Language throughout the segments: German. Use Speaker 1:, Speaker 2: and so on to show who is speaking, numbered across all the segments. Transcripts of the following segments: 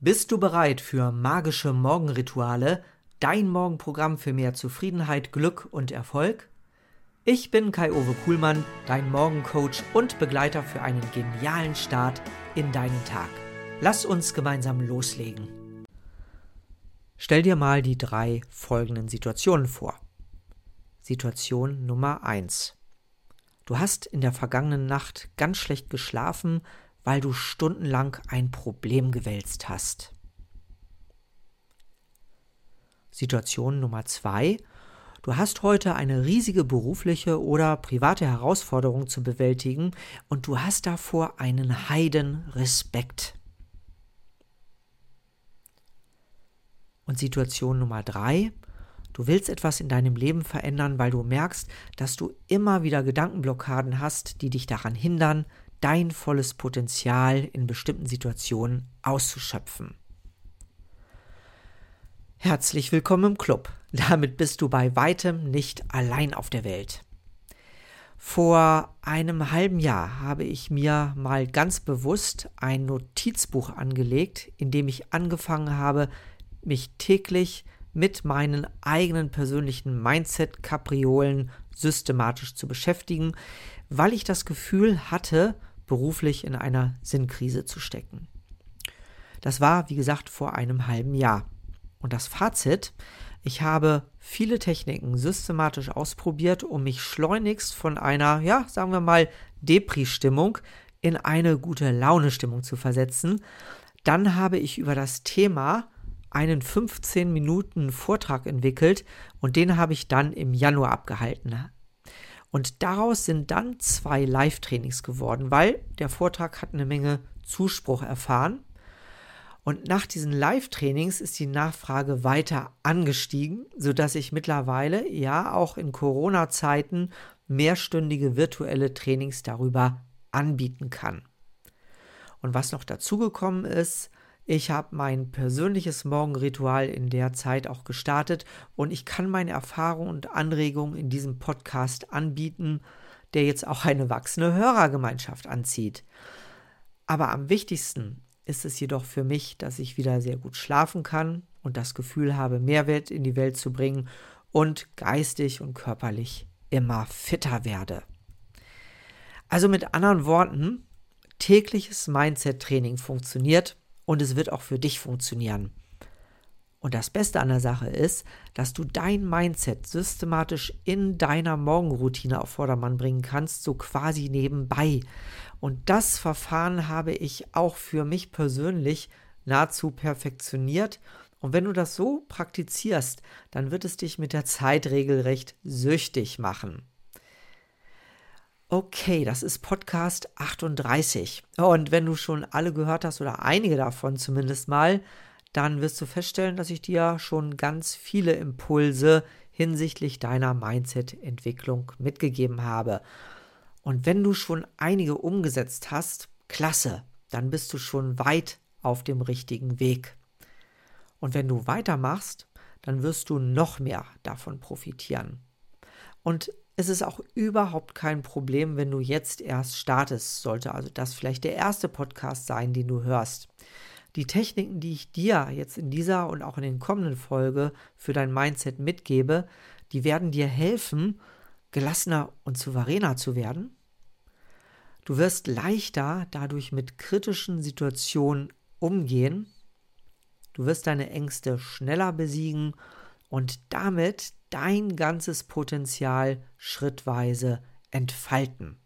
Speaker 1: Bist du bereit für magische Morgenrituale, dein Morgenprogramm für mehr Zufriedenheit, Glück und Erfolg? Ich bin Kai-Uwe Kuhlmann, dein Morgencoach und Begleiter für einen genialen Start in deinen Tag. Lass uns gemeinsam loslegen. Stell dir mal die drei folgenden Situationen vor. Situation Nummer 1. Du hast in der vergangenen Nacht ganz schlecht geschlafen, weil du stundenlang ein Problem gewälzt hast. Situation Nummer zwei. Du hast heute eine riesige berufliche oder private Herausforderung zu bewältigen und du hast davor einen heiden Respekt. Und Situation Nummer drei. Du willst etwas in deinem Leben verändern, weil du merkst, dass du immer wieder Gedankenblockaden hast, die dich daran hindern, dein volles Potenzial in bestimmten Situationen auszuschöpfen. Herzlich willkommen im Club. Damit bist du bei weitem nicht allein auf der Welt. Vor einem halben Jahr habe ich mir mal ganz bewusst ein Notizbuch angelegt, in dem ich angefangen habe, mich täglich mit meinen eigenen persönlichen Mindset-Kapriolen systematisch zu beschäftigen, weil ich das Gefühl hatte, beruflich in einer Sinnkrise zu stecken. Das war, wie gesagt, vor einem halben Jahr. Und das Fazit, ich habe viele Techniken systematisch ausprobiert, um mich schleunigst von einer, ja, sagen wir mal, Depri-Stimmung in eine gute Laune-Stimmung zu versetzen. Dann habe ich über das Thema einen 15 Minuten Vortrag entwickelt und den habe ich dann im Januar abgehalten. Und daraus sind dann zwei Live-Trainings geworden, weil der Vortrag hat eine Menge Zuspruch erfahren. Und nach diesen Live-Trainings ist die Nachfrage weiter angestiegen, sodass ich mittlerweile, ja auch in Corona-Zeiten, mehrstündige virtuelle Trainings darüber anbieten kann. Und was noch dazugekommen ist, ich habe mein persönliches Morgenritual in der Zeit auch gestartet und ich kann meine Erfahrungen und Anregungen in diesem Podcast anbieten, der jetzt auch eine wachsende Hörergemeinschaft anzieht. Aber am wichtigsten ist es jedoch für mich, dass ich wieder sehr gut schlafen kann und das Gefühl habe, Mehrwert in die Welt zu bringen und geistig und körperlich immer fitter werde. Also mit anderen Worten, tägliches Mindset-Training funktioniert und es wird auch für dich funktionieren. Und das Beste an der Sache ist, dass du dein Mindset systematisch in deiner Morgenroutine auf Vordermann bringen kannst, so quasi nebenbei. Und das Verfahren habe ich auch für mich persönlich nahezu perfektioniert. Und wenn du das so praktizierst, dann wird es dich mit der Zeit regelrecht süchtig machen. Okay, das ist Podcast 38. Und wenn du schon alle gehört hast oder einige davon zumindest mal, dann wirst du feststellen, dass ich dir schon ganz viele Impulse hinsichtlich deiner Mindset-Entwicklung mitgegeben habe. Und wenn du schon einige umgesetzt hast, klasse, dann bist du schon weit auf dem richtigen Weg. Und wenn du weitermachst, dann wirst du noch mehr davon profitieren. Und es ist auch überhaupt kein Problem, wenn du jetzt erst startest. Sollte also das vielleicht der erste Podcast sein, den du hörst. Die Techniken, die ich dir jetzt in dieser und auch in den kommenden Folge für dein Mindset mitgebe, die werden dir helfen, gelassener und souveräner zu werden. Du wirst leichter dadurch mit kritischen Situationen umgehen. Du wirst deine Ängste schneller besiegen und damit dein ganzes Potenzial schrittweise entfalten.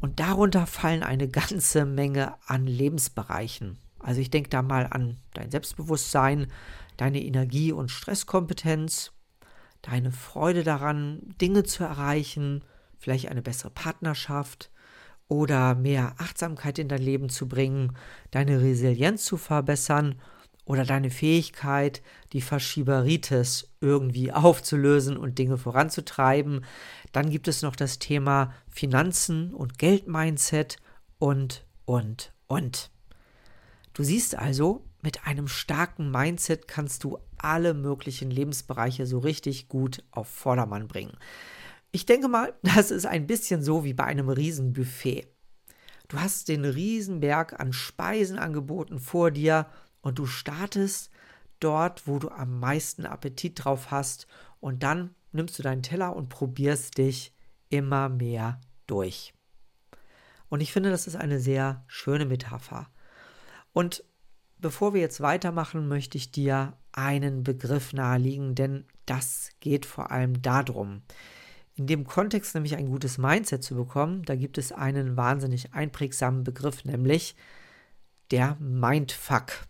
Speaker 1: Und darunter fallen eine ganze Menge an Lebensbereichen. Also ich denke da mal an dein Selbstbewusstsein, deine Energie- und Stresskompetenz, deine Freude daran, Dinge zu erreichen, vielleicht eine bessere Partnerschaft oder mehr Achtsamkeit in dein Leben zu bringen, deine Resilienz zu verbessern oder deine Fähigkeit, die Faschieberitis irgendwie aufzulösen und Dinge voranzutreiben. Dann gibt es noch das Thema Finanzen und Geldmindset und, und, und. Du siehst also, mit einem starken Mindset kannst du alle möglichen Lebensbereiche so richtig gut auf Vordermann bringen. Ich denke mal, das ist ein bisschen so wie bei einem Riesenbuffet. Du hast den Riesenberg an Speisen angeboten vor dir und du startest dort, wo du am meisten Appetit drauf hast und dann nimmst du deinen Teller und probierst dich immer mehr durch. Und ich finde, das ist eine sehr schöne Metapher. Und bevor wir jetzt weitermachen, möchte ich dir einen Begriff nahelegen, denn das geht vor allem darum. In dem Kontext nämlich ein gutes Mindset zu bekommen, da gibt es einen wahnsinnig einprägsamen Begriff, nämlich der Mindfuck.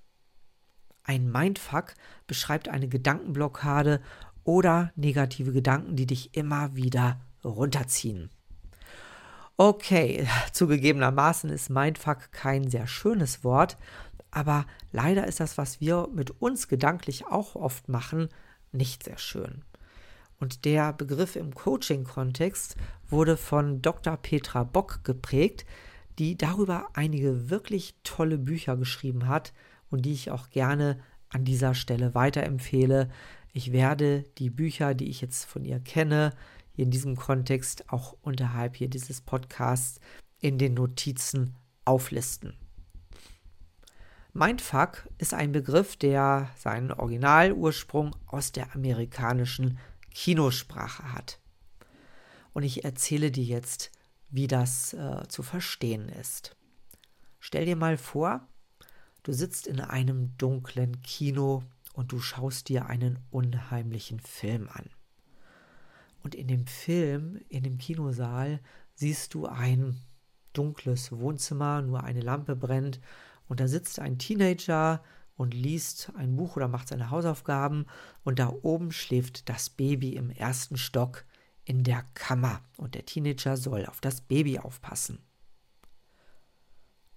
Speaker 1: Ein Mindfuck beschreibt eine Gedankenblockade oder negative Gedanken, die dich immer wieder runterziehen. Okay, zugegebenermaßen ist Mindfuck kein sehr schönes Wort, aber leider ist das, was wir mit uns gedanklich auch oft machen, nicht sehr schön. Und der Begriff im Coaching-Kontext wurde von Dr. Petra Bock geprägt, die darüber einige wirklich tolle Bücher geschrieben hat und die ich auch gerne an dieser Stelle weiterempfehle. Ich werde die Bücher, die ich jetzt von ihr kenne, in diesem Kontext auch unterhalb hier dieses Podcasts in den Notizen auflisten. Mindfuck ist ein Begriff, der seinen Originalursprung aus der amerikanischen Kinosprache hat. Und ich erzähle dir jetzt, wie das äh, zu verstehen ist. Stell dir mal vor, du sitzt in einem dunklen Kino und du schaust dir einen unheimlichen Film an. Und in dem Film, in dem Kinosaal, siehst du ein dunkles Wohnzimmer, nur eine Lampe brennt und da sitzt ein Teenager und liest ein Buch oder macht seine Hausaufgaben und da oben schläft das Baby im ersten Stock in der Kammer und der Teenager soll auf das Baby aufpassen.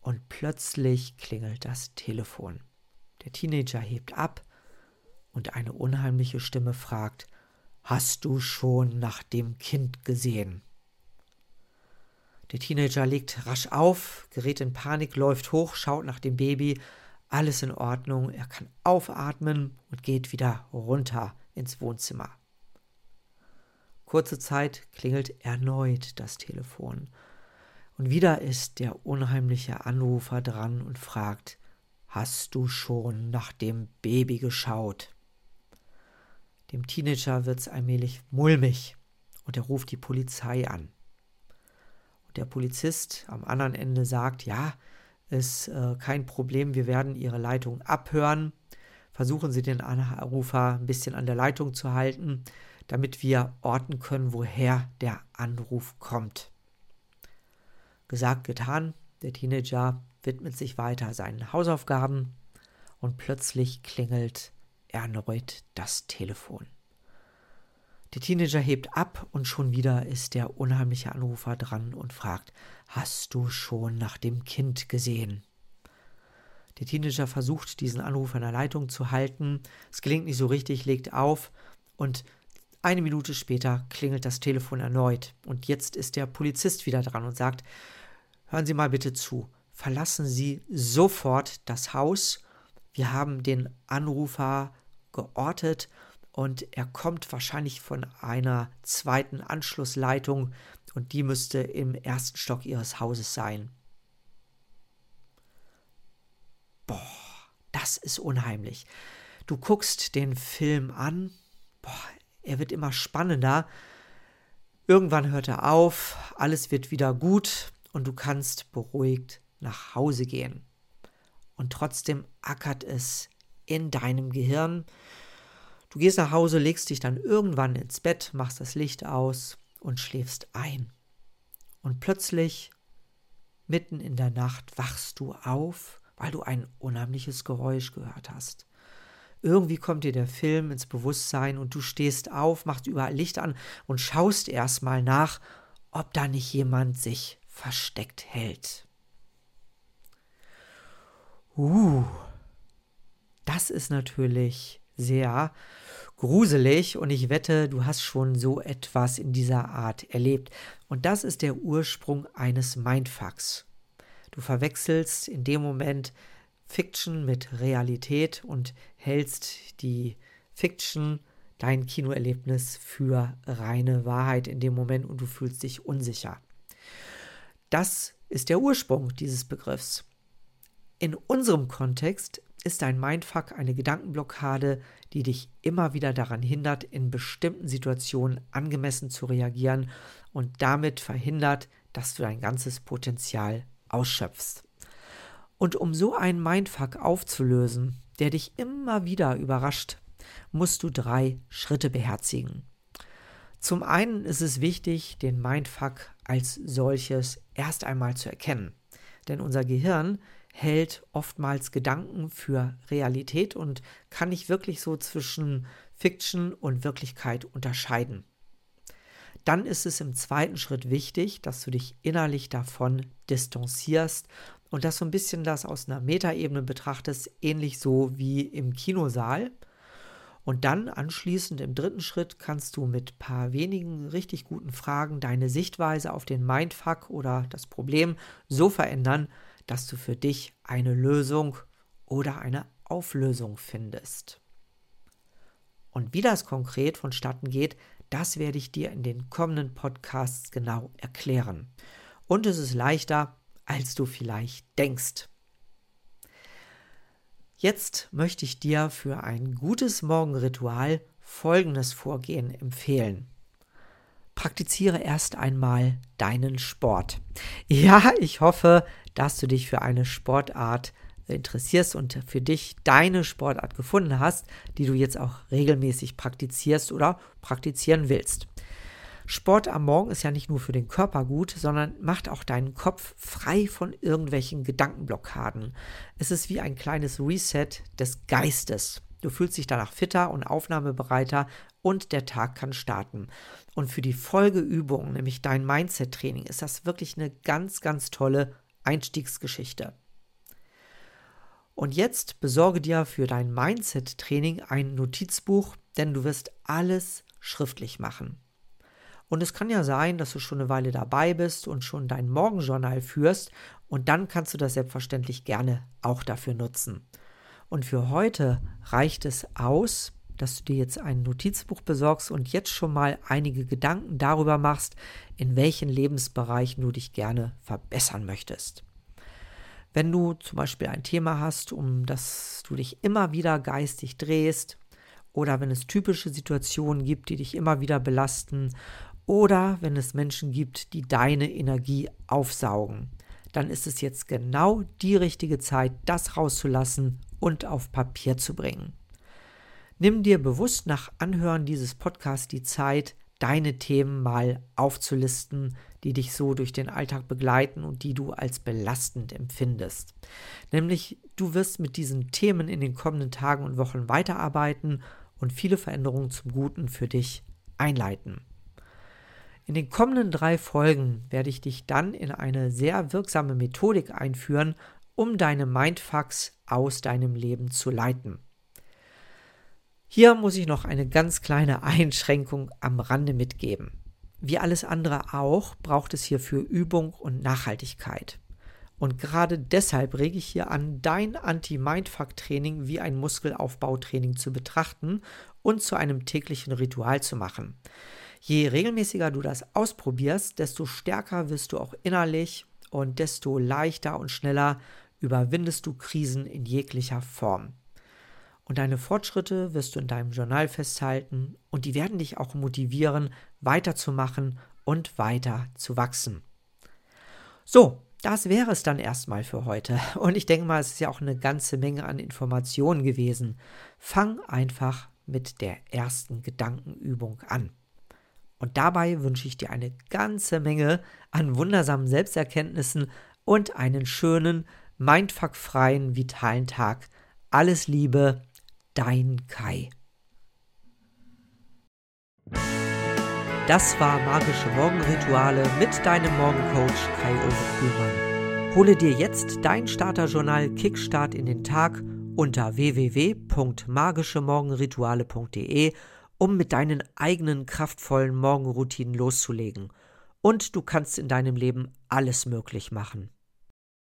Speaker 1: Und plötzlich klingelt das Telefon. Der Teenager hebt ab und eine unheimliche Stimme fragt, Hast du schon nach dem Kind gesehen? Der Teenager legt rasch auf, gerät in Panik, läuft hoch, schaut nach dem Baby. Alles in Ordnung, er kann aufatmen und geht wieder runter ins Wohnzimmer. Kurze Zeit klingelt erneut das Telefon. Und wieder ist der unheimliche Anrufer dran und fragt, Hast du schon nach dem Baby geschaut? Dem Teenager wird's allmählich mulmig und er ruft die Polizei an. Und der Polizist am anderen Ende sagt, ja, ist äh, kein Problem, wir werden Ihre Leitung abhören. Versuchen Sie den Anrufer ein bisschen an der Leitung zu halten, damit wir orten können, woher der Anruf kommt. Gesagt, getan, der Teenager widmet sich weiter seinen Hausaufgaben und plötzlich klingelt erneut das Telefon. Der Teenager hebt ab und schon wieder ist der unheimliche Anrufer dran und fragt, hast du schon nach dem Kind gesehen? Der Teenager versucht, diesen Anruf an der Leitung zu halten. Es gelingt nicht so richtig, legt auf und eine Minute später klingelt das Telefon erneut. Und jetzt ist der Polizist wieder dran und sagt, hören Sie mal bitte zu, verlassen Sie sofort das Haus. Wir haben den Anrufer geortet und er kommt wahrscheinlich von einer zweiten Anschlussleitung und die müsste im ersten Stock ihres Hauses sein. Boah, das ist unheimlich. Du guckst den Film an, boah, er wird immer spannender. Irgendwann hört er auf, alles wird wieder gut und du kannst beruhigt nach Hause gehen. Und trotzdem ackert es in deinem Gehirn. Du gehst nach Hause, legst dich dann irgendwann ins Bett, machst das Licht aus und schläfst ein. Und plötzlich, mitten in der Nacht, wachst du auf, weil du ein unheimliches Geräusch gehört hast. Irgendwie kommt dir der Film ins Bewusstsein und du stehst auf, machst überall Licht an und schaust erstmal nach, ob da nicht jemand sich versteckt hält. Uh, das ist natürlich sehr gruselig und ich wette, du hast schon so etwas in dieser Art erlebt. Und das ist der Ursprung eines Mindfucks. Du verwechselst in dem Moment Fiction mit Realität und hältst die Fiction, dein Kinoerlebnis für reine Wahrheit in dem Moment und du fühlst dich unsicher. Das ist der Ursprung dieses Begriffs. In unserem Kontext ist ein Mindfuck eine Gedankenblockade, die dich immer wieder daran hindert, in bestimmten Situationen angemessen zu reagieren und damit verhindert, dass du dein ganzes Potenzial ausschöpfst. Und um so einen Mindfuck aufzulösen, der dich immer wieder überrascht, musst du drei Schritte beherzigen. Zum einen ist es wichtig, den Mindfuck als solches erst einmal zu erkennen. Denn unser Gehirn hält oftmals Gedanken für Realität und kann nicht wirklich so zwischen Fiction und Wirklichkeit unterscheiden. Dann ist es im zweiten Schritt wichtig, dass du dich innerlich davon distanzierst und das so ein bisschen das aus einer Metaebene betrachtest, ähnlich so wie im Kinosaal. Und dann anschließend im dritten Schritt kannst du mit paar wenigen richtig guten Fragen deine Sichtweise auf den Mindfuck oder das Problem so verändern, dass du für dich eine Lösung oder eine Auflösung findest. Und wie das konkret vonstatten geht, das werde ich dir in den kommenden Podcasts genau erklären. Und es ist leichter, als du vielleicht denkst. Jetzt möchte ich dir für ein gutes Morgenritual folgendes Vorgehen empfehlen. Praktiziere erst einmal deinen Sport. Ja, ich hoffe, dass du dich für eine Sportart interessierst und für dich deine Sportart gefunden hast, die du jetzt auch regelmäßig praktizierst oder praktizieren willst. Sport am Morgen ist ja nicht nur für den Körper gut, sondern macht auch deinen Kopf frei von irgendwelchen Gedankenblockaden. Es ist wie ein kleines Reset des Geistes. Du fühlst dich danach fitter und aufnahmebereiter und der Tag kann starten. Und für die Folgeübung, nämlich dein Mindset-Training, ist das wirklich eine ganz, ganz tolle Einstiegsgeschichte. Und jetzt besorge dir für dein Mindset-Training ein Notizbuch, denn du wirst alles schriftlich machen. Und es kann ja sein, dass du schon eine Weile dabei bist und schon dein Morgenjournal führst und dann kannst du das selbstverständlich gerne auch dafür nutzen. Und für heute reicht es aus, dass du dir jetzt ein Notizbuch besorgst und jetzt schon mal einige Gedanken darüber machst, in welchen Lebensbereichen du dich gerne verbessern möchtest. Wenn du zum Beispiel ein Thema hast, um das du dich immer wieder geistig drehst, oder wenn es typische Situationen gibt, die dich immer wieder belasten oder wenn es Menschen gibt, die deine Energie aufsaugen, dann ist es jetzt genau die richtige Zeit, das rauszulassen und auf Papier zu bringen. Nimm dir bewusst nach Anhören dieses Podcasts die Zeit, deine Themen mal aufzulisten, die dich so durch den Alltag begleiten und die du als belastend empfindest. Nämlich, du wirst mit diesen Themen in den kommenden Tagen und Wochen weiterarbeiten und viele Veränderungen zum Guten für dich einleiten. In den kommenden drei Folgen werde ich dich dann in eine sehr wirksame Methodik einführen, um deine Mindfucks aus deinem Leben zu leiten. Hier muss ich noch eine ganz kleine Einschränkung am Rande mitgeben. Wie alles andere auch braucht es hierfür Übung und Nachhaltigkeit. Und gerade deshalb rege ich hier an, dein Anti-Mindfuck-Training wie ein Muskelaufbautraining zu betrachten und zu einem täglichen Ritual zu machen. Je regelmäßiger du das ausprobierst, desto stärker wirst du auch innerlich und desto leichter und schneller überwindest du Krisen in jeglicher Form. Und deine Fortschritte wirst du in deinem Journal festhalten und die werden dich auch motivieren, weiterzumachen und weiter zu wachsen. So, das wäre es dann erstmal für heute. Und ich denke mal, es ist ja auch eine ganze Menge an Informationen gewesen. Fang einfach mit der ersten Gedankenübung an. Und dabei wünsche ich dir eine ganze Menge an wundersamen Selbsterkenntnissen und einen schönen, mindfuckfreien, vitalen Tag. Alles Liebe, dein Kai. Das war Magische Morgenrituale mit deinem Morgencoach Kai Ove Kuhlmann. Hole dir jetzt dein Starterjournal Kickstart in den Tag unter www.magischemorgenrituale.de um mit deinen eigenen kraftvollen Morgenroutinen loszulegen. Und du kannst in deinem Leben alles möglich machen.